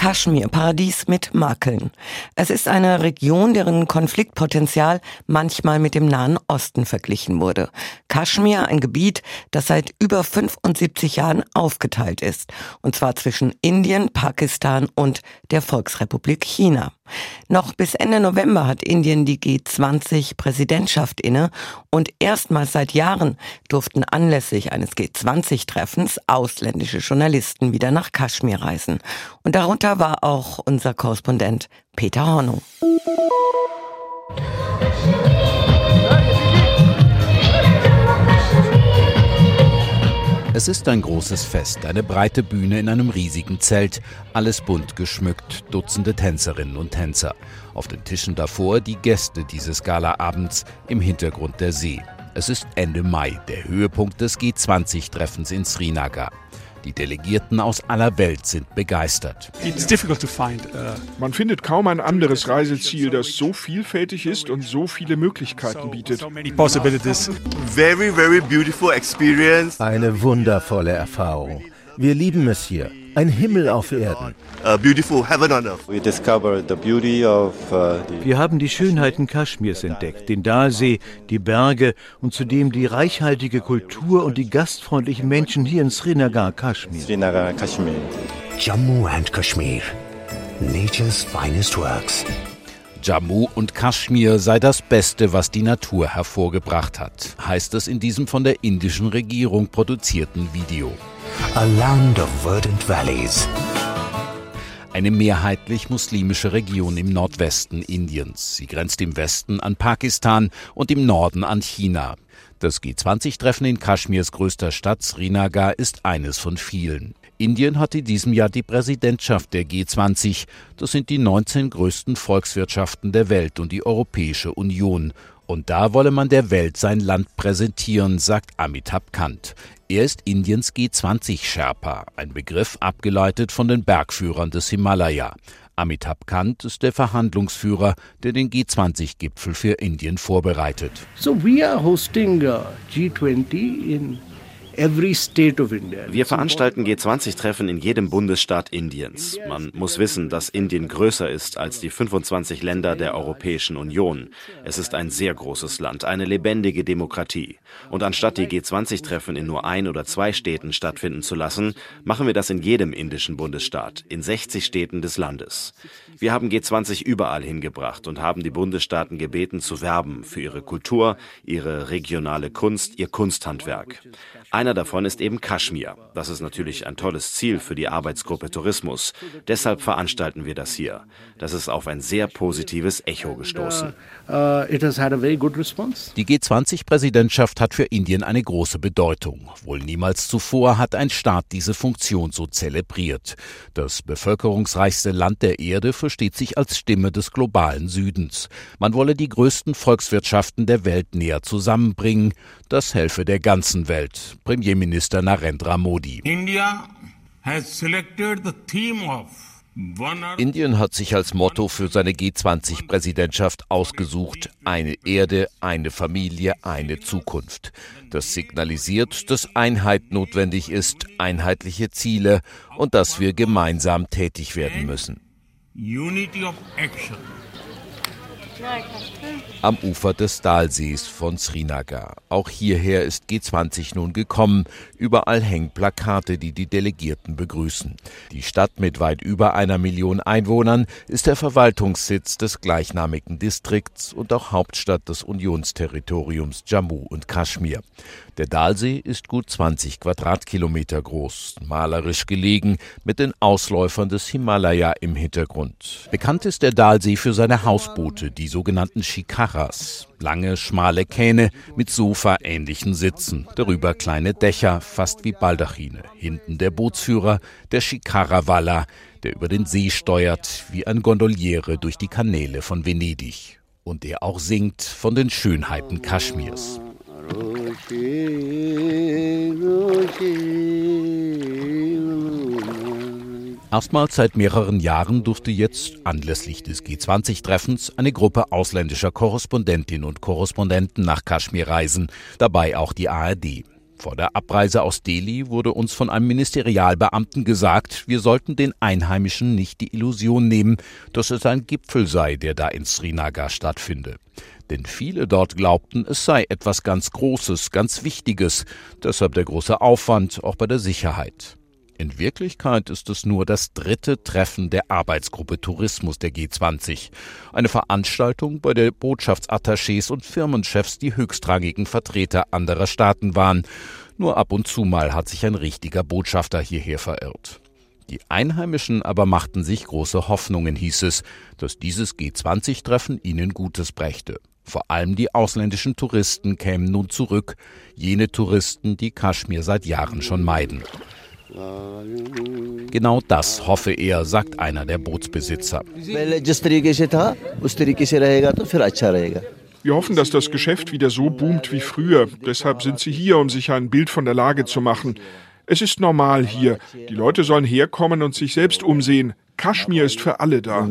Kaschmir, Paradies mit Makeln. Es ist eine Region, deren Konfliktpotenzial manchmal mit dem Nahen Osten verglichen wurde. Kaschmir, ein Gebiet, das seit über 75 Jahren aufgeteilt ist. Und zwar zwischen Indien, Pakistan und der Volksrepublik China. Noch bis Ende November hat Indien die G20-Präsidentschaft inne und erstmals seit Jahren durften anlässlich eines G20-Treffens ausländische Journalisten wieder nach Kaschmir reisen. Und darunter war auch unser Korrespondent Peter Hornung. Es ist ein großes Fest, eine breite Bühne in einem riesigen Zelt, alles bunt geschmückt, Dutzende Tänzerinnen und Tänzer. Auf den Tischen davor die Gäste dieses Galaabends, im Hintergrund der See. Es ist Ende Mai, der Höhepunkt des G20-Treffens in Srinagar. Die Delegierten aus aller Welt sind begeistert. Uh, Man findet kaum ein anderes Reiseziel, das so vielfältig ist und so viele Möglichkeiten bietet. Very, very beautiful experience. Eine wundervolle Erfahrung. Wir lieben es hier. Ein Himmel auf Erden. Uh, Wir haben die Schönheiten Kaschmirs entdeckt, den Dalsee, die Berge und zudem die reichhaltige Kultur und die gastfreundlichen Menschen hier in Srinagar, Kaschmir. Jammu and Kashmir, nature's finest works. Jammu und Kaschmir sei das Beste, was die Natur hervorgebracht hat, heißt es in diesem von der indischen Regierung produzierten Video. A land of verdant valleys. Eine mehrheitlich muslimische Region im Nordwesten Indiens. Sie grenzt im Westen an Pakistan und im Norden an China. Das G20-Treffen in Kaschmirs größter Stadt Srinagar ist eines von vielen. Indien hat in diesem Jahr die Präsidentschaft der G20. Das sind die 19 größten Volkswirtschaften der Welt und die Europäische Union. Und da wolle man der Welt sein Land präsentieren, sagt Amitabh Kant. Er ist Indiens G20-Sherpa, ein Begriff abgeleitet von den Bergführern des Himalaya. Amitabh Kant ist der Verhandlungsführer, der den G20-Gipfel für Indien vorbereitet. So we are hosting uh, G20 in Wir veranstalten G20-Treffen in jedem Bundesstaat Indiens. Man muss wissen, dass Indien größer ist als die 25 Länder der Europäischen Union. Es ist ein sehr großes Land, eine lebendige Demokratie. Und anstatt die G20-Treffen in nur ein oder zwei Städten stattfinden zu lassen, machen wir das in jedem indischen Bundesstaat, in 60 Städten des Landes. Wir haben G20 überall hingebracht und haben die Bundesstaaten gebeten zu werben für ihre Kultur, ihre regionale Kunst, ihr Kunsthandwerk. Einer davon ist eben Kaschmir. Das ist natürlich ein tolles Ziel für die Arbeitsgruppe Tourismus. Deshalb veranstalten wir das hier. Das ist auf ein sehr positives Echo gestoßen. It has had a very good response. Die G20-Präsidentschaft hat für Indien eine große Bedeutung. Wohl niemals zuvor hat ein Staat diese Funktion so zelebriert. Das bevölkerungsreichste Land der Erde versteht sich als Stimme des globalen Südens. Man wolle die größten Volkswirtschaften der Welt näher zusammenbringen. Das helfe der ganzen Welt. Premierminister Narendra Modi. India has selected the theme of Indien hat sich als Motto für seine G20-Präsidentschaft ausgesucht, eine Erde, eine Familie, eine Zukunft. Das signalisiert, dass Einheit notwendig ist, einheitliche Ziele und dass wir gemeinsam tätig werden müssen. Unity of action. Am Ufer des Dalsees von Srinagar. Auch hierher ist G20 nun gekommen. Überall hängen Plakate, die die Delegierten begrüßen. Die Stadt mit weit über einer Million Einwohnern ist der Verwaltungssitz des gleichnamigen Distrikts und auch Hauptstadt des Unionsterritoriums Jammu und Kaschmir. Der Dalsee ist gut 20 Quadratkilometer groß, malerisch gelegen, mit den Ausläufern des Himalaya im Hintergrund. Bekannt ist der Dalsee für seine Hausboote, die sogenannten Shikaras. Lange, schmale Kähne mit Sofa-ähnlichen Sitzen, darüber kleine Dächer, fast wie Baldachine. Hinten der Bootsführer, der Shikarawalla, der über den See steuert, wie ein Gondoliere durch die Kanäle von Venedig. Und der auch singt von den Schönheiten Kaschmirs. Erstmals seit mehreren Jahren durfte jetzt anlässlich des G20-Treffens eine Gruppe ausländischer Korrespondentinnen und Korrespondenten nach Kaschmir reisen, dabei auch die ARD. Vor der Abreise aus Delhi wurde uns von einem Ministerialbeamten gesagt, wir sollten den Einheimischen nicht die Illusion nehmen, dass es ein Gipfel sei, der da in Srinagar stattfinde. Denn viele dort glaubten, es sei etwas ganz Großes, ganz Wichtiges, deshalb der große Aufwand auch bei der Sicherheit. In Wirklichkeit ist es nur das dritte Treffen der Arbeitsgruppe Tourismus der G20. Eine Veranstaltung, bei der Botschaftsattachés und Firmenchefs die höchstrangigen Vertreter anderer Staaten waren. Nur ab und zu mal hat sich ein richtiger Botschafter hierher verirrt. Die Einheimischen aber machten sich große Hoffnungen, hieß es, dass dieses G20-Treffen ihnen Gutes brächte. Vor allem die ausländischen Touristen kämen nun zurück, jene Touristen, die Kaschmir seit Jahren schon meiden. Genau das hoffe er, sagt einer der Bootsbesitzer. Wir hoffen, dass das Geschäft wieder so boomt wie früher. Deshalb sind sie hier, um sich ein Bild von der Lage zu machen. Es ist normal hier. Die Leute sollen herkommen und sich selbst umsehen. Kaschmir ist für alle da.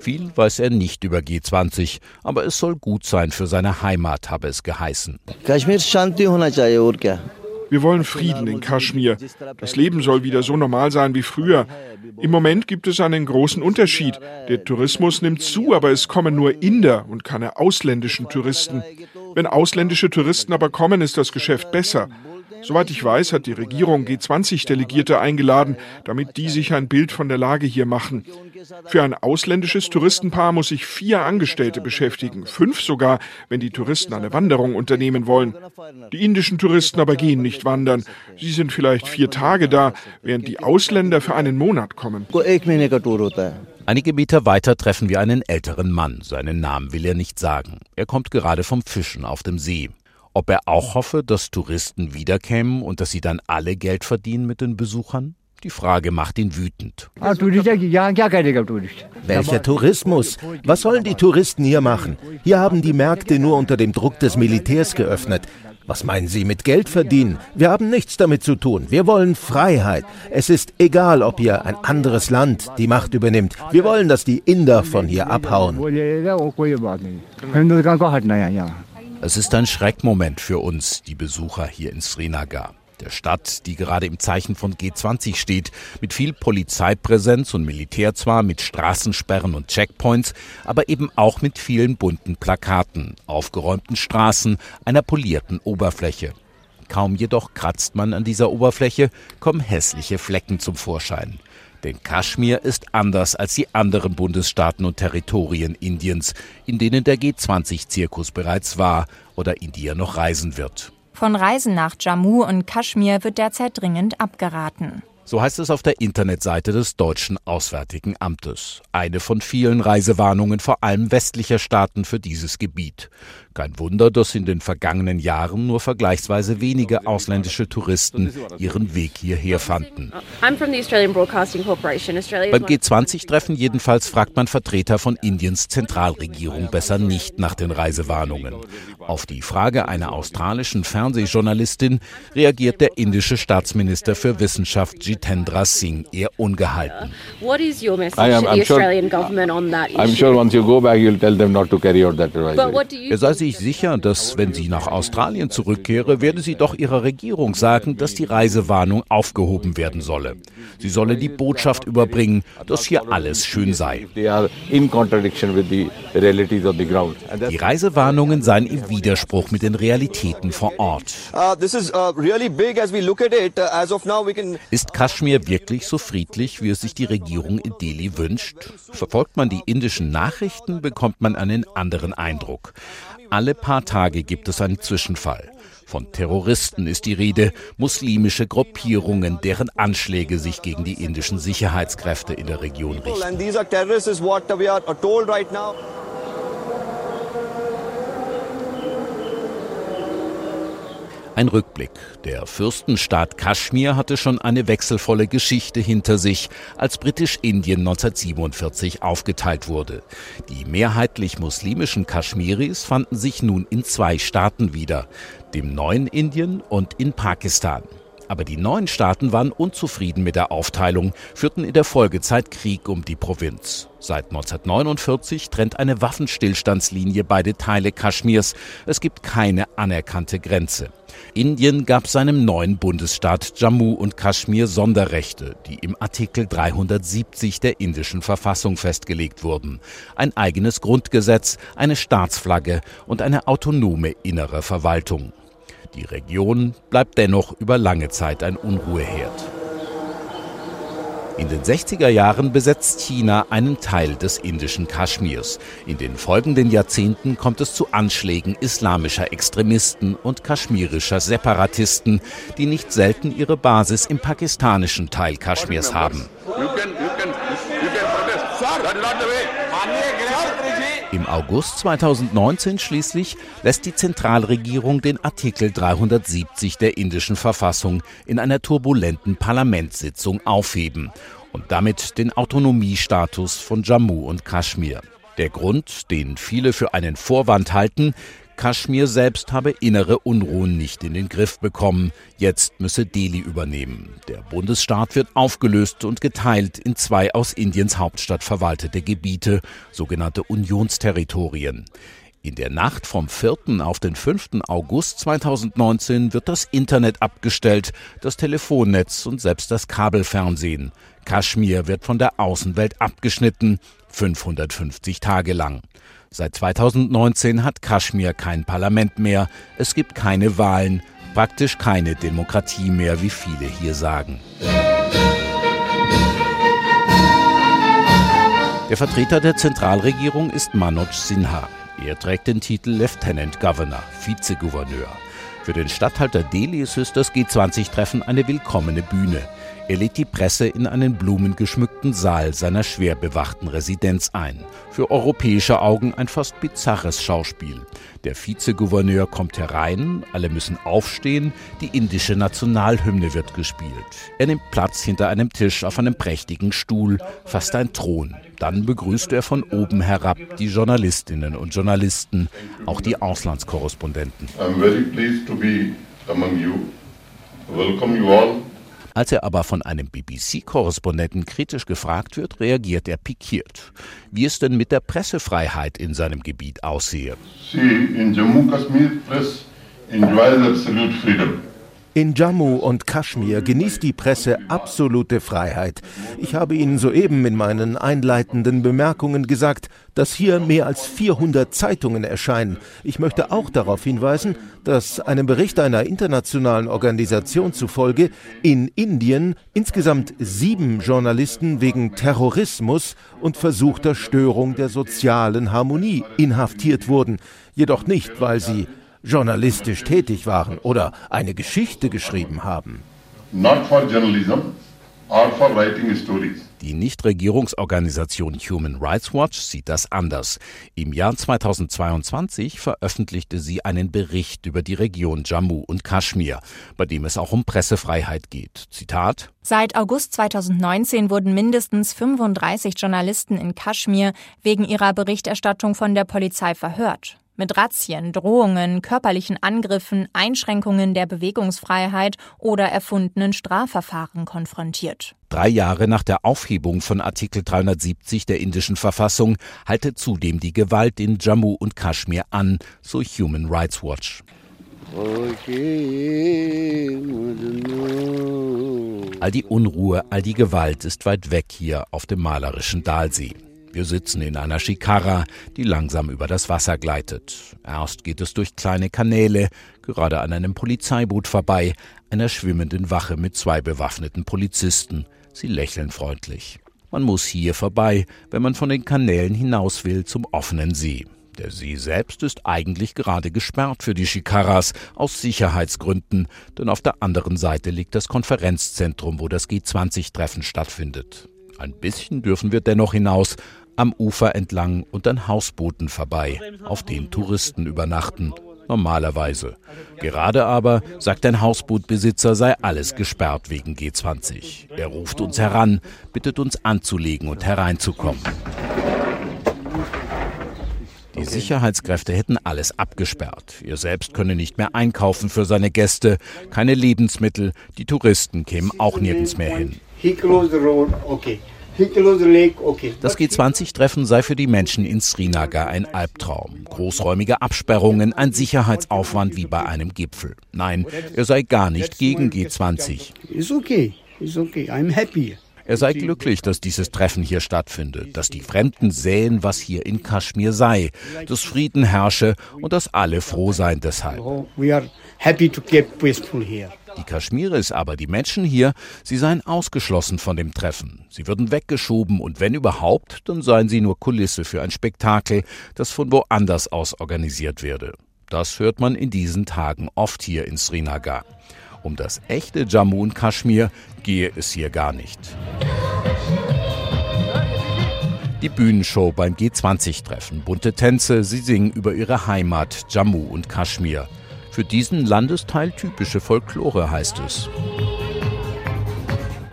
Viel weiß er nicht über G20, aber es soll gut sein für seine Heimat, habe es geheißen. Wir wollen Frieden in Kaschmir. Das Leben soll wieder so normal sein wie früher. Im Moment gibt es einen großen Unterschied. Der Tourismus nimmt zu, aber es kommen nur Inder und keine ausländischen Touristen. Wenn ausländische Touristen aber kommen, ist das Geschäft besser. Soweit ich weiß, hat die Regierung G20-Delegierte eingeladen, damit die sich ein Bild von der Lage hier machen. Für ein ausländisches Touristenpaar muss sich vier Angestellte beschäftigen, fünf sogar, wenn die Touristen eine Wanderung unternehmen wollen. Die indischen Touristen aber gehen nicht wandern. Sie sind vielleicht vier Tage da, während die Ausländer für einen Monat kommen. Einige Meter weiter treffen wir einen älteren Mann. Seinen Namen will er nicht sagen. Er kommt gerade vom Fischen auf dem See. Ob er auch hoffe, dass Touristen wiederkämen und dass sie dann alle Geld verdienen mit den Besuchern? Die Frage macht ihn wütend. Welcher Tourismus? Was sollen die Touristen hier machen? Hier haben die Märkte nur unter dem Druck des Militärs geöffnet. Was meinen Sie mit Geld verdienen? Wir haben nichts damit zu tun. Wir wollen Freiheit. Es ist egal, ob hier ein anderes Land die Macht übernimmt. Wir wollen, dass die Inder von hier abhauen. Es ist ein Schreckmoment für uns, die Besucher hier in Srinagar der Stadt, die gerade im Zeichen von G20 steht, mit viel Polizeipräsenz und Militär zwar, mit Straßensperren und Checkpoints, aber eben auch mit vielen bunten Plakaten, aufgeräumten Straßen, einer polierten Oberfläche. Kaum jedoch kratzt man an dieser Oberfläche, kommen hässliche Flecken zum Vorschein. Denn Kaschmir ist anders als die anderen Bundesstaaten und Territorien Indiens, in denen der G20-Zirkus bereits war oder in die er noch reisen wird. Von Reisen nach Jammu und Kaschmir wird derzeit dringend abgeraten. So heißt es auf der Internetseite des deutschen Auswärtigen Amtes. Eine von vielen Reisewarnungen vor allem westlicher Staaten für dieses Gebiet. Kein Wunder, dass in den vergangenen Jahren nur vergleichsweise wenige ausländische Touristen ihren Weg hierher fanden. Beim G20-Treffen jedenfalls fragt man Vertreter von Indiens Zentralregierung besser nicht nach den Reisewarnungen. Auf die Frage einer australischen Fernsehjournalistin reagiert der indische Staatsminister für Wissenschaft Jitendra Singh eher ungehalten. What is your message to the Australian government on that issue? I'm sure once you go back you'll tell them not to carry out that advisory. Er sei sich sicher, dass wenn sie nach Australien zurückkehre, werde sie doch ihrer Regierung sagen, dass die Reisewarnung aufgehoben werden solle. Sie solle die Botschaft überbringen, dass hier alles schön sei. Die Reisewarnungen seien im Widerspruch mit den Realitäten vor Ort. Uh, uh, Ist Kaschmir wirklich so friedlich, wie es sich die Regierung in Delhi wünscht? Verfolgt man die indischen Nachrichten, bekommt man einen anderen Eindruck. Alle paar Tage gibt es einen Zwischenfall. Von Terroristen ist die Rede, muslimische Gruppierungen, deren Anschläge sich gegen die indischen Sicherheitskräfte in der Region richten. Ein Rückblick. Der Fürstenstaat Kaschmir hatte schon eine wechselvolle Geschichte hinter sich, als Britisch-Indien 1947 aufgeteilt wurde. Die mehrheitlich muslimischen Kaschmiris fanden sich nun in zwei Staaten wieder, dem neuen Indien und in Pakistan. Aber die neuen Staaten waren unzufrieden mit der Aufteilung, führten in der Folgezeit Krieg um die Provinz. Seit 1949 trennt eine Waffenstillstandslinie beide Teile Kaschmirs. Es gibt keine anerkannte Grenze. Indien gab seinem neuen Bundesstaat Jammu und Kaschmir Sonderrechte, die im Artikel 370 der indischen Verfassung festgelegt wurden. Ein eigenes Grundgesetz, eine Staatsflagge und eine autonome innere Verwaltung. Die Region bleibt dennoch über lange Zeit ein Unruheherd. In den 60er Jahren besetzt China einen Teil des indischen Kaschmirs. In den folgenden Jahrzehnten kommt es zu Anschlägen islamischer Extremisten und kaschmirischer Separatisten, die nicht selten ihre Basis im pakistanischen Teil Kaschmirs haben. Im August 2019 schließlich lässt die Zentralregierung den Artikel 370 der indischen Verfassung in einer turbulenten Parlamentssitzung aufheben und damit den Autonomiestatus von Jammu und Kaschmir. Der Grund, den viele für einen Vorwand halten, Kaschmir selbst habe innere Unruhen nicht in den Griff bekommen. Jetzt müsse Delhi übernehmen. Der Bundesstaat wird aufgelöst und geteilt in zwei aus Indiens Hauptstadt verwaltete Gebiete, sogenannte Unionsterritorien. In der Nacht vom 4. auf den 5. August 2019 wird das Internet abgestellt, das Telefonnetz und selbst das Kabelfernsehen. Kaschmir wird von der Außenwelt abgeschnitten, 550 Tage lang. Seit 2019 hat Kaschmir kein Parlament mehr, es gibt keine Wahlen, praktisch keine Demokratie mehr, wie viele hier sagen. Der Vertreter der Zentralregierung ist Manoj Sinha. Er trägt den Titel Lieutenant Governor, Vizegouverneur. Für den Statthalter Delis ist das G20-Treffen eine willkommene Bühne. Er lädt die Presse in einen blumengeschmückten Saal seiner schwer bewachten Residenz ein. Für europäische Augen ein fast bizarres Schauspiel. Der Vizegouverneur kommt herein, alle müssen aufstehen, die indische Nationalhymne wird gespielt. Er nimmt Platz hinter einem Tisch auf einem prächtigen Stuhl, fast ein Thron. Dann begrüßt er von oben herab die Journalistinnen und Journalisten, auch die Auslandskorrespondenten. I'm very pleased to be among you. Welcome you all. Als er aber von einem BBC-Korrespondenten kritisch gefragt wird, reagiert er pikiert, wie es denn mit der Pressefreiheit in seinem Gebiet aussehe. See, in Jammu Kashmir press enjoys absolute freedom. In Jammu und Kaschmir genießt die Presse absolute Freiheit. Ich habe Ihnen soeben in meinen einleitenden Bemerkungen gesagt, dass hier mehr als 400 Zeitungen erscheinen. Ich möchte auch darauf hinweisen, dass einem Bericht einer internationalen Organisation zufolge in Indien insgesamt sieben Journalisten wegen Terrorismus und versuchter Störung der sozialen Harmonie inhaftiert wurden, jedoch nicht, weil sie journalistisch tätig waren oder eine Geschichte geschrieben haben. Not for journalism or for writing stories. Die Nichtregierungsorganisation Human Rights Watch sieht das anders. Im Jahr 2022 veröffentlichte sie einen Bericht über die Region Jammu und Kaschmir, bei dem es auch um Pressefreiheit geht. Zitat Seit August 2019 wurden mindestens 35 Journalisten in Kaschmir wegen ihrer Berichterstattung von der Polizei verhört mit Razzien, Drohungen, körperlichen Angriffen, Einschränkungen der Bewegungsfreiheit oder erfundenen Strafverfahren konfrontiert. Drei Jahre nach der Aufhebung von Artikel 370 der indischen Verfassung halte zudem die Gewalt in Jammu und Kaschmir an, so Human Rights Watch. All die Unruhe, all die Gewalt ist weit weg hier auf dem malerischen Dalsee. Wir sitzen in einer Schikara, die langsam über das Wasser gleitet. Erst geht es durch kleine Kanäle, gerade an einem Polizeiboot vorbei, einer schwimmenden Wache mit zwei bewaffneten Polizisten. Sie lächeln freundlich. Man muss hier vorbei, wenn man von den Kanälen hinaus will zum offenen See. Der See selbst ist eigentlich gerade gesperrt für die Shikaras aus Sicherheitsgründen, denn auf der anderen Seite liegt das Konferenzzentrum, wo das G20-Treffen stattfindet. Ein bisschen dürfen wir dennoch hinaus, am Ufer entlang und an Hausbooten vorbei, auf denen Touristen übernachten. Normalerweise. Gerade aber, sagt ein Hausbootbesitzer, sei alles gesperrt wegen G20. Er ruft uns heran, bittet uns anzulegen und hereinzukommen. Die Sicherheitskräfte hätten alles abgesperrt. Er selbst könne nicht mehr einkaufen für seine Gäste, keine Lebensmittel, die Touristen kämen auch nirgends mehr hin. Das G20-Treffen sei für die Menschen in Srinagar ein Albtraum. Großräumige Absperrungen, ein Sicherheitsaufwand wie bei einem Gipfel. Nein, er sei gar nicht gegen G20. Er sei glücklich, dass dieses Treffen hier stattfindet, dass die Fremden sähen, was hier in Kaschmir sei, dass Frieden herrsche und dass alle froh seien deshalb. Die Kaschmiris aber, die Menschen hier, sie seien ausgeschlossen von dem Treffen. Sie würden weggeschoben und wenn überhaupt, dann seien sie nur Kulisse für ein Spektakel, das von woanders aus organisiert werde. Das hört man in diesen Tagen oft hier in Srinagar. Um das echte Jammu und Kaschmir gehe es hier gar nicht. Die Bühnenshow beim G20-Treffen. Bunte Tänze, sie singen über ihre Heimat Jammu und Kaschmir. Für diesen Landesteil typische Folklore heißt es.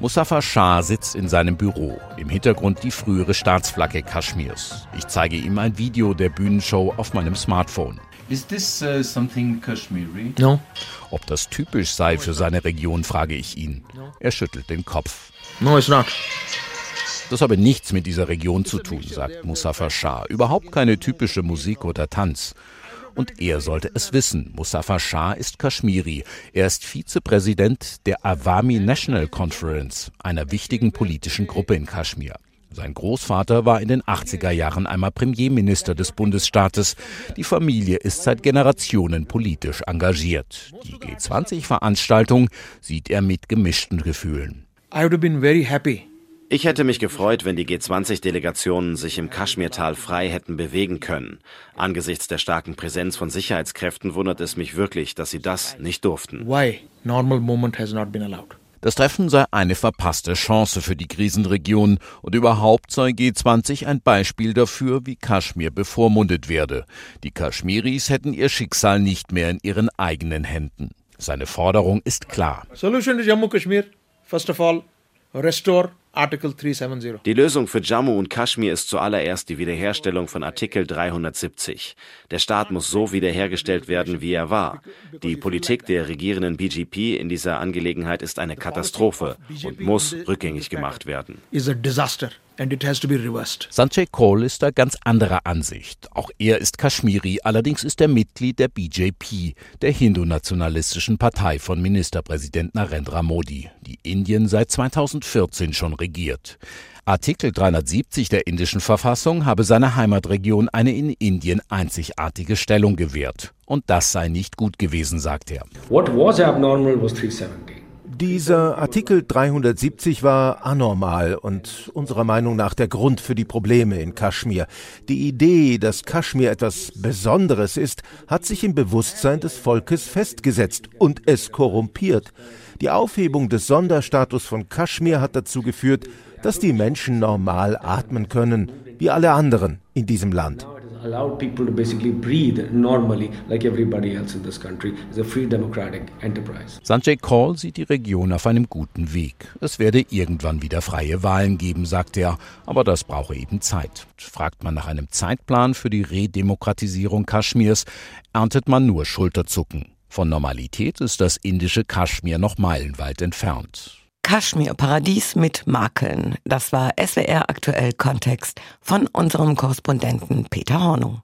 Mustafa Shah sitzt in seinem Büro. Im Hintergrund die frühere Staatsflagge Kaschmirs. Ich zeige ihm ein Video der Bühnenshow auf meinem Smartphone. Is this uh, something Kashmiri? No. Ob das typisch sei für seine Region, frage ich ihn. Er schüttelt den Kopf. No, it's not. Das habe nichts mit dieser Region zu tun, sagt Mustafa Shah. Überhaupt keine typische Musik oder Tanz. Und er sollte es wissen. Mustafa Shah ist Kaschmiri. Er ist Vizepräsident der Awami National Conference, einer wichtigen politischen Gruppe in Kaschmir. Sein Großvater war in den 80er Jahren einmal Premierminister des Bundesstaates. Die Familie ist seit Generationen politisch engagiert. Die G20-Veranstaltung sieht er mit gemischten Gefühlen. I would have been very happy ich hätte mich gefreut, wenn die G20-Delegationen sich im Kaschmirtal frei hätten bewegen können. Angesichts der starken Präsenz von Sicherheitskräften wundert es mich wirklich, dass sie das nicht durften. Why? Normal movement has not been allowed. Das Treffen sei eine verpasste Chance für die Krisenregion und überhaupt sei G20 ein Beispiel dafür, wie Kaschmir bevormundet werde. Die Kaschmiris hätten ihr Schicksal nicht mehr in ihren eigenen Händen. Seine Forderung ist klar. Solution to Jammu Kashmir, first of all, restore Article 370. Die Lösung für Jammu und Kaschmir ist zuallererst die Wiederherstellung von Artikel 370. Der Staat muss so wiederhergestellt werden, wie er war. Die Politik der regierenden BGP in dieser Angelegenheit ist eine Katastrophe und muss rückgängig gemacht werden. Is a disaster and it has to be reversed. Sanjay Kaul ist da ganz anderer Ansicht. Auch er ist Kaschmiri, allerdings ist er Mitglied der BJP, der hindu-nationalistischen Partei von Ministerpräsident Narendra Modi, die Indien seit 2014 schon regiert. Artikel 370 der indischen Verfassung habe seiner Heimatregion eine in Indien einzigartige Stellung gewährt. Und das sei nicht gut gewesen, sagt er. What was abnormal was 370. Dieser Artikel 370 war anormal und unserer Meinung nach der Grund für die Probleme in Kaschmir. Die Idee, dass Kaschmir etwas Besonderes ist, hat sich im Bewusstsein des Volkes festgesetzt und es korrumpiert. Die Aufhebung des Sonderstatus von Kaschmir hat dazu geführt, dass die Menschen normal atmen können, wie alle anderen in diesem Land allowed people to basically breathe normally like everybody else in this country. It's a free democratic enterprise. Sanjay Kaul sieht die Region auf einem guten Weg. Es werde irgendwann wieder freie Wahlen geben, sagt er, aber das brauche eben Zeit. Fragt man nach einem Zeitplan für die Redemokratisierung Kaschmirs, erntet man nur Schulterzucken. Von Normalität ist das indische Kaschmir noch meilenweit entfernt. Kaschmir, Paradies mit Makeln. Das war SWR aktuell Kontext von unserem Korrespondenten Peter Hornung.